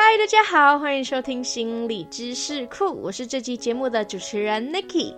嗨，大家好，欢迎收听心理知识库，我是这期节目的主持人 Nikki。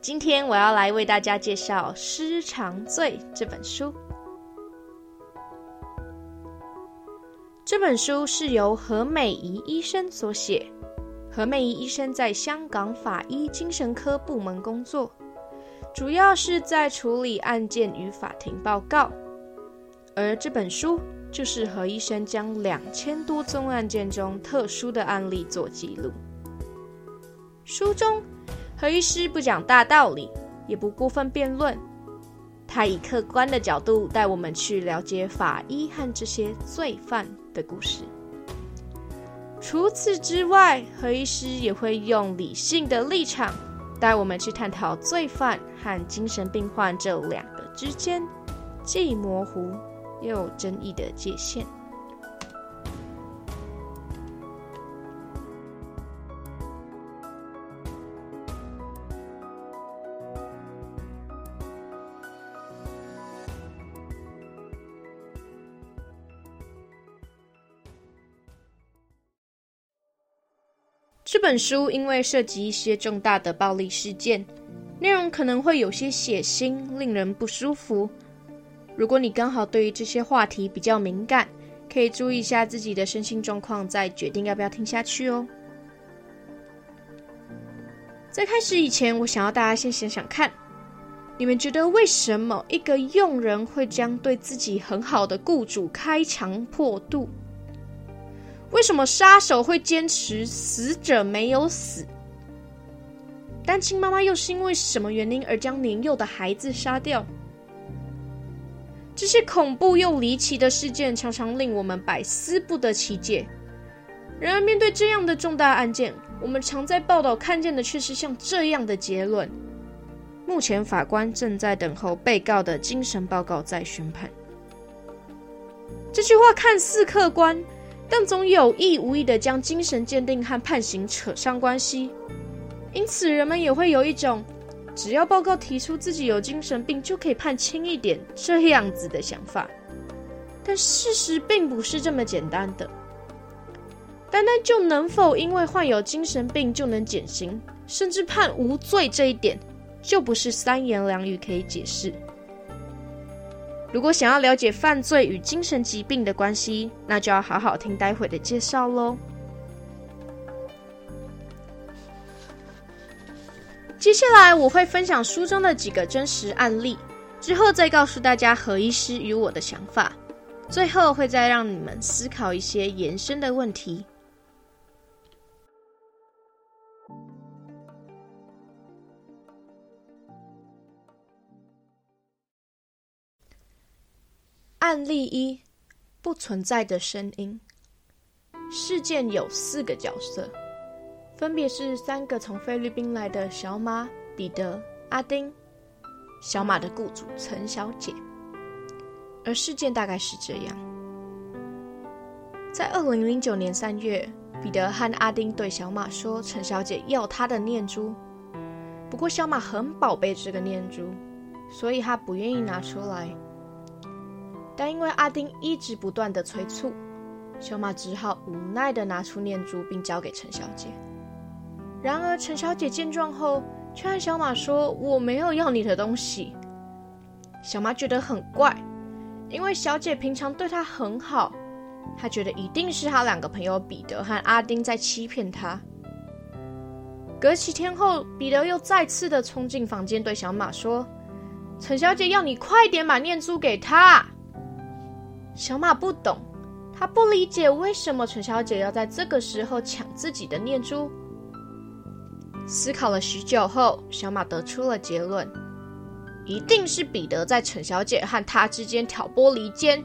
今天我要来为大家介绍《失常罪》这本书。这本书是由何美仪医生所写。何美仪医生在香港法医精神科部门工作，主要是在处理案件与法庭报告。而这本书。就是何医生将两千多宗案件中特殊的案例做记录。书中，何医师不讲大道理，也不过分辩论，他以客观的角度带我们去了解法医和这些罪犯的故事。除此之外，何医师也会用理性的立场带我们去探讨罪犯和精神病患这两个之间既模糊。又有争议的界限。这本书因为涉及一些重大的暴力事件，内容可能会有些血腥，令人不舒服。如果你刚好对于这些话题比较敏感，可以注意一下自己的身心状况，再决定要不要听下去哦。在开始以前，我想要大家先想想看，你们觉得为什么一个佣人会将对自己很好的雇主开肠破肚？为什么杀手会坚持死者没有死？单亲妈妈又是因为什么原因而将年幼的孩子杀掉？这些恐怖又离奇的事件常常令我们百思不得其解。然而，面对这样的重大案件，我们常在报道看见的却是像这样的结论：目前法官正在等候被告的精神报告再宣判。这句话看似客观，但总有意无意的将精神鉴定和判刑扯上关系，因此人们也会有一种。只要报告提出自己有精神病，就可以判轻一点，这样子的想法。但事实并不是这么简单的。单单就能否因为患有精神病就能减刑，甚至判无罪这一点，就不是三言两语可以解释。如果想要了解犯罪与精神疾病的关系，那就要好好听待会的介绍喽。接下来我会分享书中的几个真实案例，之后再告诉大家何医师与我的想法，最后会再让你们思考一些延伸的问题。案例一：不存在的声音。事件有四个角色。分别是三个从菲律宾来的小马、彼得、阿丁，小马的雇主陈小姐。而事件大概是这样：在二零零九年三月，彼得和阿丁对小马说，陈小姐要他的念珠。不过小马很宝贝这个念珠，所以他不愿意拿出来。但因为阿丁一直不断的催促，小马只好无奈的拿出念珠，并交给陈小姐。然而，陈小姐见状后，却和小马说：“我没有要你的东西。”小马觉得很怪，因为小姐平常对他很好，他觉得一定是他两个朋友彼得和阿丁在欺骗他。隔几天后，彼得又再次的冲进房间，对小马说：“陈小姐要你快点把念珠给她。”小马不懂，他不理解为什么陈小姐要在这个时候抢自己的念珠。思考了许久后，小马得出了结论：一定是彼得在陈小姐和他之间挑拨离间。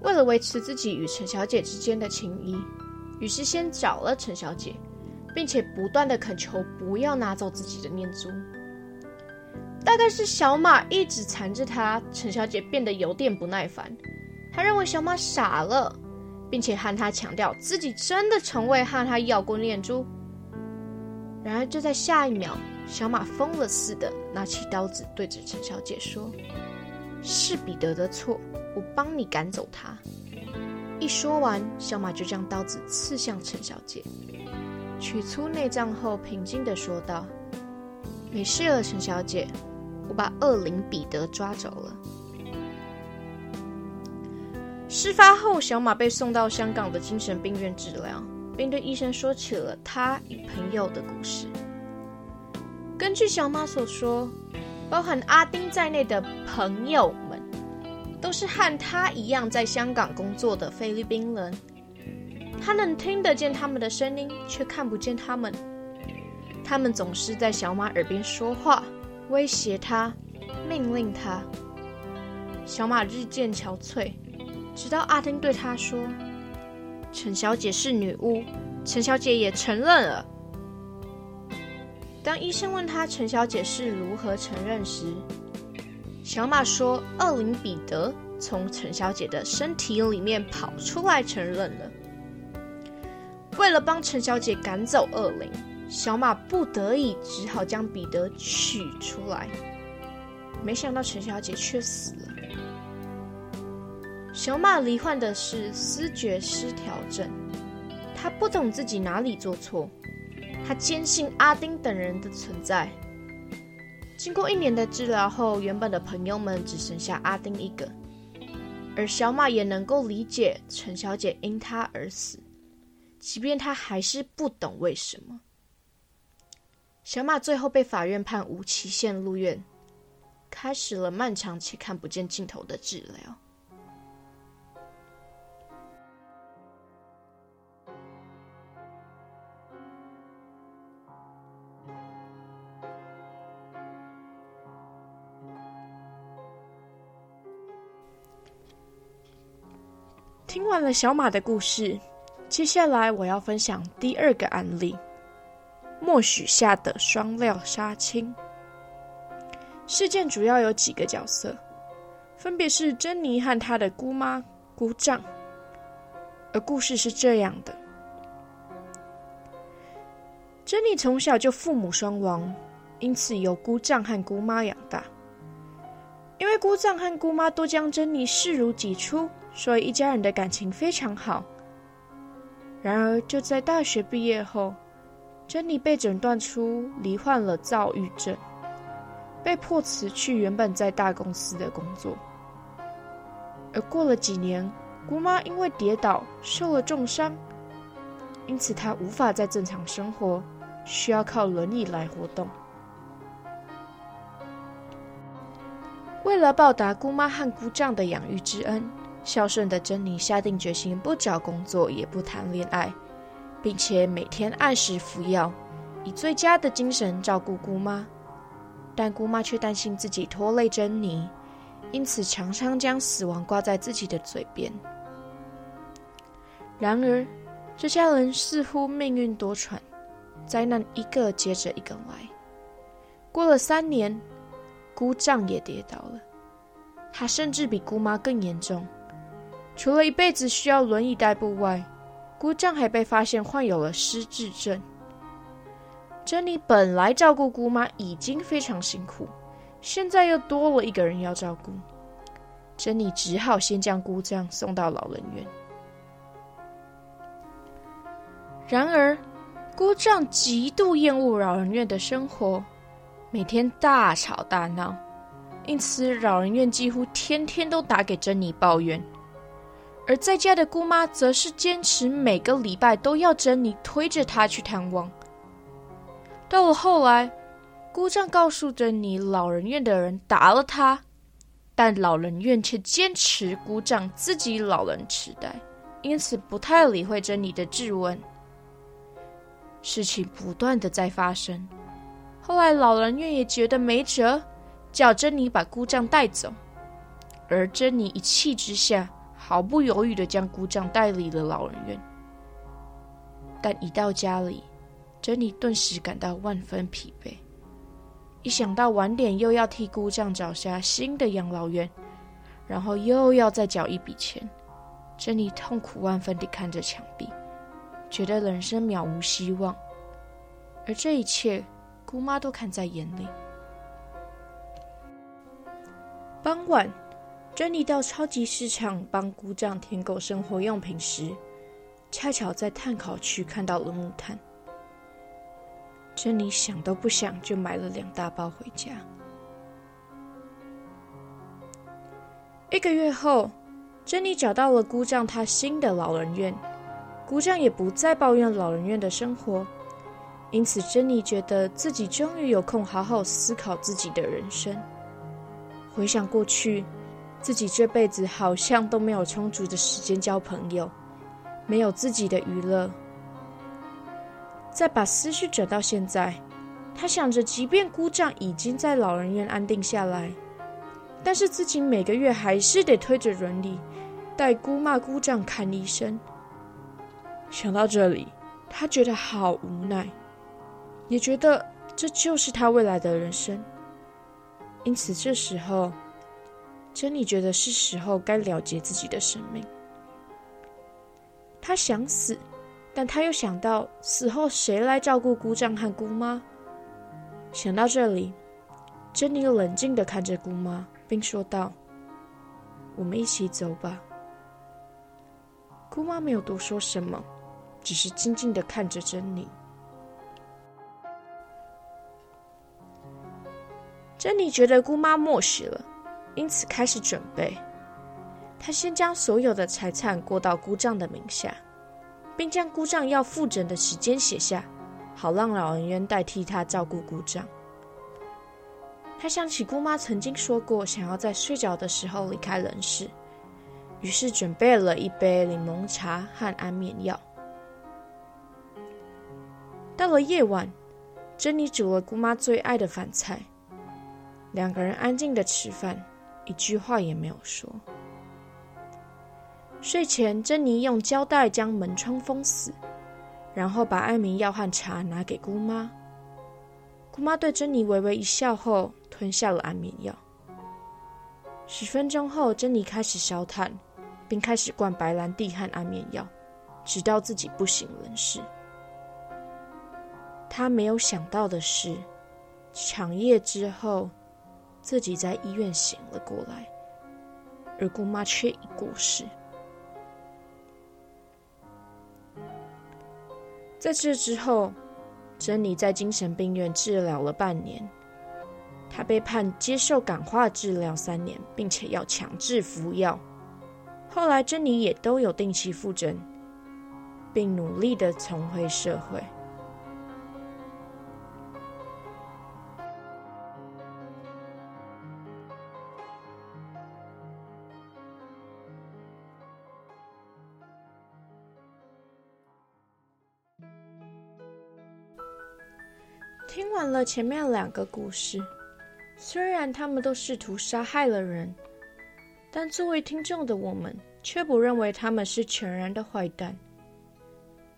为了维持自己与陈小姐之间的情谊，于是先找了陈小姐，并且不断的恳求不要拿走自己的念珠。大概是小马一直缠着他，陈小姐变得有点不耐烦。她认为小马傻了，并且和他强调自己真的从未和他要过念珠。然而，就在下一秒，小马疯了似的拿起刀子，对着陈小姐说：“是彼得的错，我帮你赶走他。”一说完，小马就将刀子刺向陈小姐，取出内脏后，平静的说道：“没事了，陈小姐，我把恶灵彼得抓走了。”事发后，小马被送到香港的精神病院治疗，并对医生说起了他与朋友的故事。根据小马所说，包含阿丁在内的朋友们，都是和他一样在香港工作的菲律宾人。他能听得见他们的声音，却看不见他们。他们总是在小马耳边说话，威胁他，命令他。小马日渐憔悴。直到阿丁对他说：“陈小姐是女巫。”陈小姐也承认了。当医生问他陈小姐是如何承认时，小马说：“恶灵彼得从陈小姐的身体里面跑出来承认了。”为了帮陈小姐赶走恶灵，小马不得已只好将彼得取出来。没想到陈小姐却死了。小马罹患的是思觉失调症，他不懂自己哪里做错，他坚信阿丁等人的存在。经过一年的治疗后，原本的朋友们只剩下阿丁一个，而小马也能够理解陈小姐因他而死，即便他还是不懂为什么。小马最后被法院判无期限入院，开始了漫长且看不见尽头的治疗。看了小马的故事，接下来我要分享第二个案例——默许下的双料杀青。事件主要有几个角色，分别是珍妮和她的姑妈、姑丈。而故事是这样的：珍妮从小就父母双亡，因此由姑丈和姑妈养大。因为姑丈和姑妈都将珍妮视如己出。所以一家人的感情非常好。然而，就在大学毕业后，珍妮被诊断出罹患了躁郁症，被迫辞去原本在大公司的工作。而过了几年，姑妈因为跌倒受了重伤，因此她无法再正常生活，需要靠轮椅来活动。为了报答姑妈和姑丈的养育之恩。孝顺的珍妮下定决心，不找工作，也不谈恋爱，并且每天按时服药，以最佳的精神照顾姑妈。但姑妈却担心自己拖累珍妮，因此常常将死亡挂在自己的嘴边。然而，这家人似乎命运多舛，灾难一个接着一个来。过了三年，姑丈也跌倒了，他甚至比姑妈更严重。除了一辈子需要轮椅代步外，姑丈还被发现患有了失智症。珍妮本来照顾姑妈已经非常辛苦，现在又多了一个人要照顾，珍妮只好先将姑丈送到老人院。然而，姑丈极度厌恶老人院的生活，每天大吵大闹，因此老人院几乎天天都打给珍妮抱怨。而在家的姑妈则是坚持每个礼拜都要珍妮推着她去探望。到了后来，姑丈告诉珍妮，老人院的人打了她，但老人院却坚持姑丈自己老人痴呆，因此不太理会珍妮的质问。事情不断的在发生，后来老人院也觉得没辙，叫珍妮把姑丈带走，而珍妮一气之下。毫不犹豫的将姑丈带离了老人院，但一到家里，珍妮顿时感到万分疲惫。一想到晚点又要替姑丈找下新的养老院，然后又要再缴一笔钱，珍妮痛苦万分地看着墙壁，觉得人生渺无希望。而这一切，姑妈都看在眼里。傍晚。珍妮到超级市场帮姑丈添购生活用品时，恰巧在炭烤区看到了木炭。珍妮想都不想就买了两大包回家。一个月后，珍妮找到了姑丈他新的老人院，姑丈也不再抱怨老人院的生活，因此珍妮觉得自己终于有空好好思考自己的人生。回想过去，自己这辈子好像都没有充足的时间交朋友，没有自己的娱乐。再把思绪转到现在，他想着，即便姑丈已经在老人院安定下来。但是自己每个月还是得推着轮椅带姑妈姑丈看医生。想到这里，他觉得好无奈，也觉得这就是他未来的人生。因此，这时候，珍妮觉得是时候该了结自己的生命。他想死，但他又想到死后谁来照顾姑丈和姑妈。想到这里，珍妮冷静的看着姑妈。并说道：“我们一起走吧。”姑妈没有多说什么，只是静静的看着珍妮。珍妮觉得姑妈默许了，因此开始准备。她先将所有的财产过到姑丈的名下，并将姑丈要复诊的时间写下，好让老人院代替他照顾姑丈。他想起姑妈曾经说过，想要在睡觉的时候离开人世，于是准备了一杯柠檬茶和安眠药。到了夜晚，珍妮煮了姑妈最爱的饭菜，两个人安静的吃饭，一句话也没有说。睡前，珍妮用胶带将门窗封死，然后把安眠药和茶拿给姑妈。姑妈对珍妮微微一笑后。吞下了安眠药。十分钟后，珍妮开始烧炭，并开始灌白兰地和安眠药，直到自己不省人事。她没有想到的是，长夜之后，自己在医院醒了过来，而姑妈却已过世。在这之后，珍妮在精神病院治疗了半年。她被判接受感化治疗三年，并且要强制服药。后来，珍妮也都有定期复诊，并努力的重回社会。了前面两个故事。虽然他们都试图杀害了人，但作为听众的我们却不认为他们是全然的坏蛋。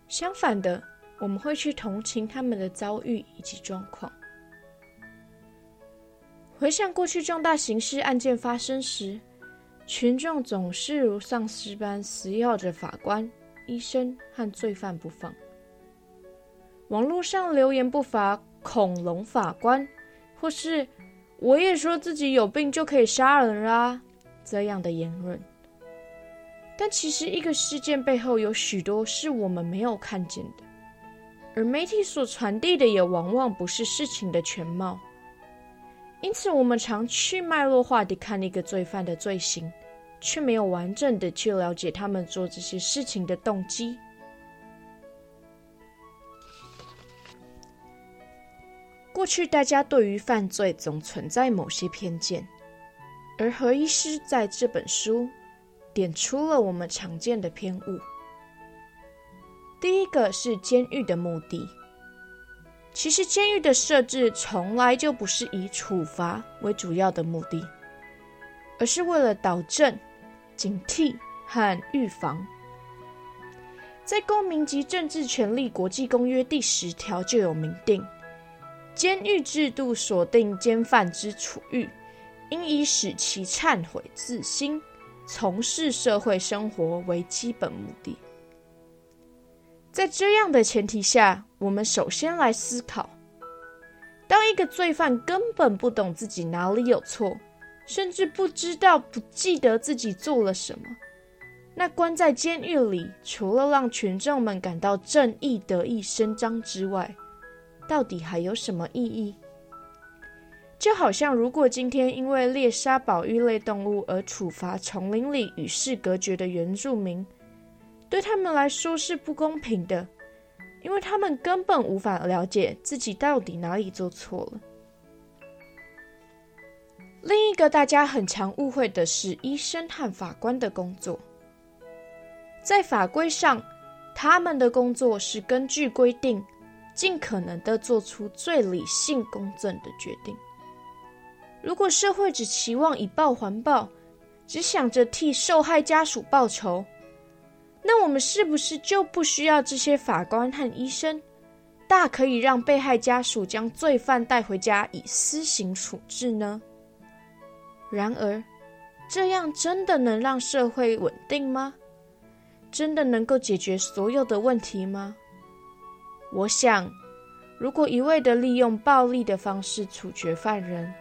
相反的，我们会去同情他们的遭遇以及状况。回想过去重大刑事案件发生时，群众总是如丧尸般死咬着法官、医生和罪犯不放。网络上留言不乏“恐龙法官”或是。我也说自己有病就可以杀人啦，这样的言论。但其实一个事件背后有许多是我们没有看见的，而媒体所传递的也往往不是事情的全貌。因此，我们常去脉络化地看一个罪犯的罪行，却没有完整的去了解他们做这些事情的动机。过去，大家对于犯罪总存在某些偏见，而何医师在这本书点出了我们常见的偏误。第一个是监狱的目的。其实，监狱的设置从来就不是以处罚为主要的目的，而是为了导正、警惕和预防。在《公民及政治权利国际公约》第十条就有明定。监狱制度锁定监犯之处遇，应以使其忏悔自新、从事社会生活为基本目的。在这样的前提下，我们首先来思考：当一个罪犯根本不懂自己哪里有错，甚至不知道、不记得自己做了什么。那关在监狱里，除了让群众们感到正义得以伸张之外，到底还有什么意义？就好像，如果今天因为猎杀保育类动物而处罚丛林里与世隔绝的原住民，对他们来说是不公平的，因为他们根本无法了解自己到底哪里做错了。另一个大家很常误会的是医生和法官的工作，在法规上，他们的工作是根据规定，尽可能的做出最理性、公正的决定。如果社会只期望以报还报，只想着替受害家属报仇，那我们是不是就不需要这些法官和医生？大可以让被害家属将罪犯带回家以私刑处置呢？然而，这样真的能让社会稳定吗？真的能够解决所有的问题吗？我想，如果一味的利用暴力的方式处决犯人，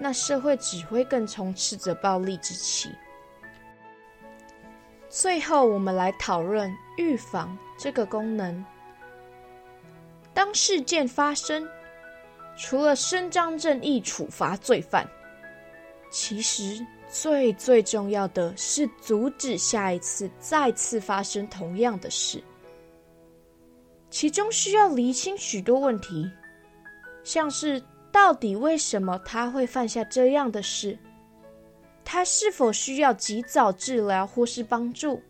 那社会只会更充斥着暴力之气。最后，我们来讨论预防这个功能。当事件发生，除了伸张正义、处罚罪犯，其实最最重要的是阻止下一次再次发生同样的事。其中需要厘清许多问题，像是。到底为什么他会犯下这样的事？他是否需要及早治疗或是帮助？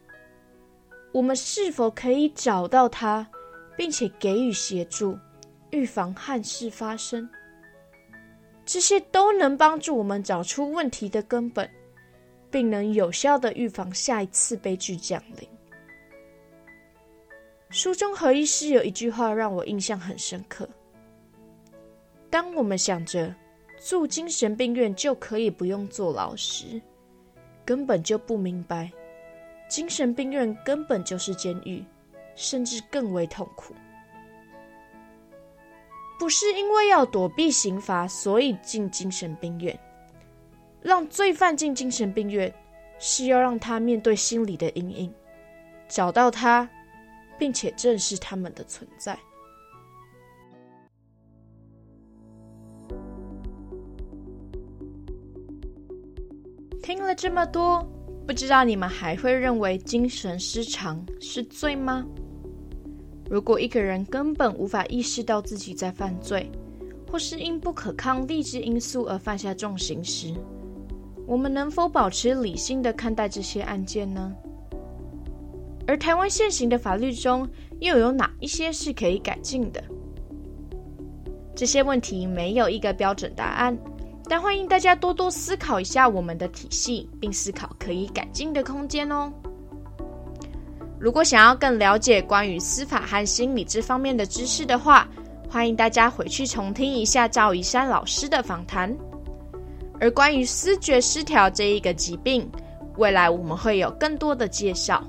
我们是否可以找到他，并且给予协助，预防憾事发生？这些都能帮助我们找出问题的根本，并能有效的预防下一次悲剧降临。书中何医师有一句话让我印象很深刻。当我们想着住精神病院就可以不用坐牢时，根本就不明白，精神病院根本就是监狱，甚至更为痛苦。不是因为要躲避刑罚，所以进精神病院。让罪犯进精神病院，是要让他面对心理的阴影，找到他，并且正视他们的存在。听了这么多，不知道你们还会认为精神失常是罪吗？如果一个人根本无法意识到自己在犯罪，或是因不可抗力之因素而犯下重刑时，我们能否保持理性的看待这些案件呢？而台湾现行的法律中又有哪一些是可以改进的？这些问题没有一个标准答案。但欢迎大家多多思考一下我们的体系，并思考可以改进的空间哦。如果想要更了解关于司法和心理这方面的知识的话，欢迎大家回去重听一下赵怡山老师的访谈。而关于思觉失调这一个疾病，未来我们会有更多的介绍。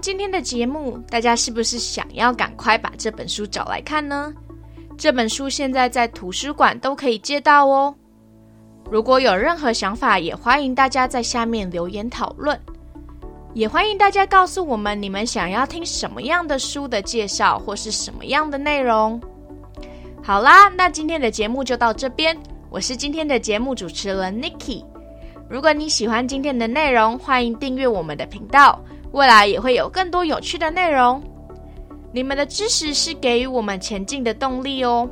今天的节目，大家是不是想要赶快把这本书找来看呢？这本书现在在图书馆都可以借到哦。如果有任何想法，也欢迎大家在下面留言讨论。也欢迎大家告诉我们你们想要听什么样的书的介绍，或是什么样的内容。好啦，那今天的节目就到这边。我是今天的节目主持人 Nikki。如果你喜欢今天的内容，欢迎订阅我们的频道。未来也会有更多有趣的内容，你们的支持是给予我们前进的动力哦。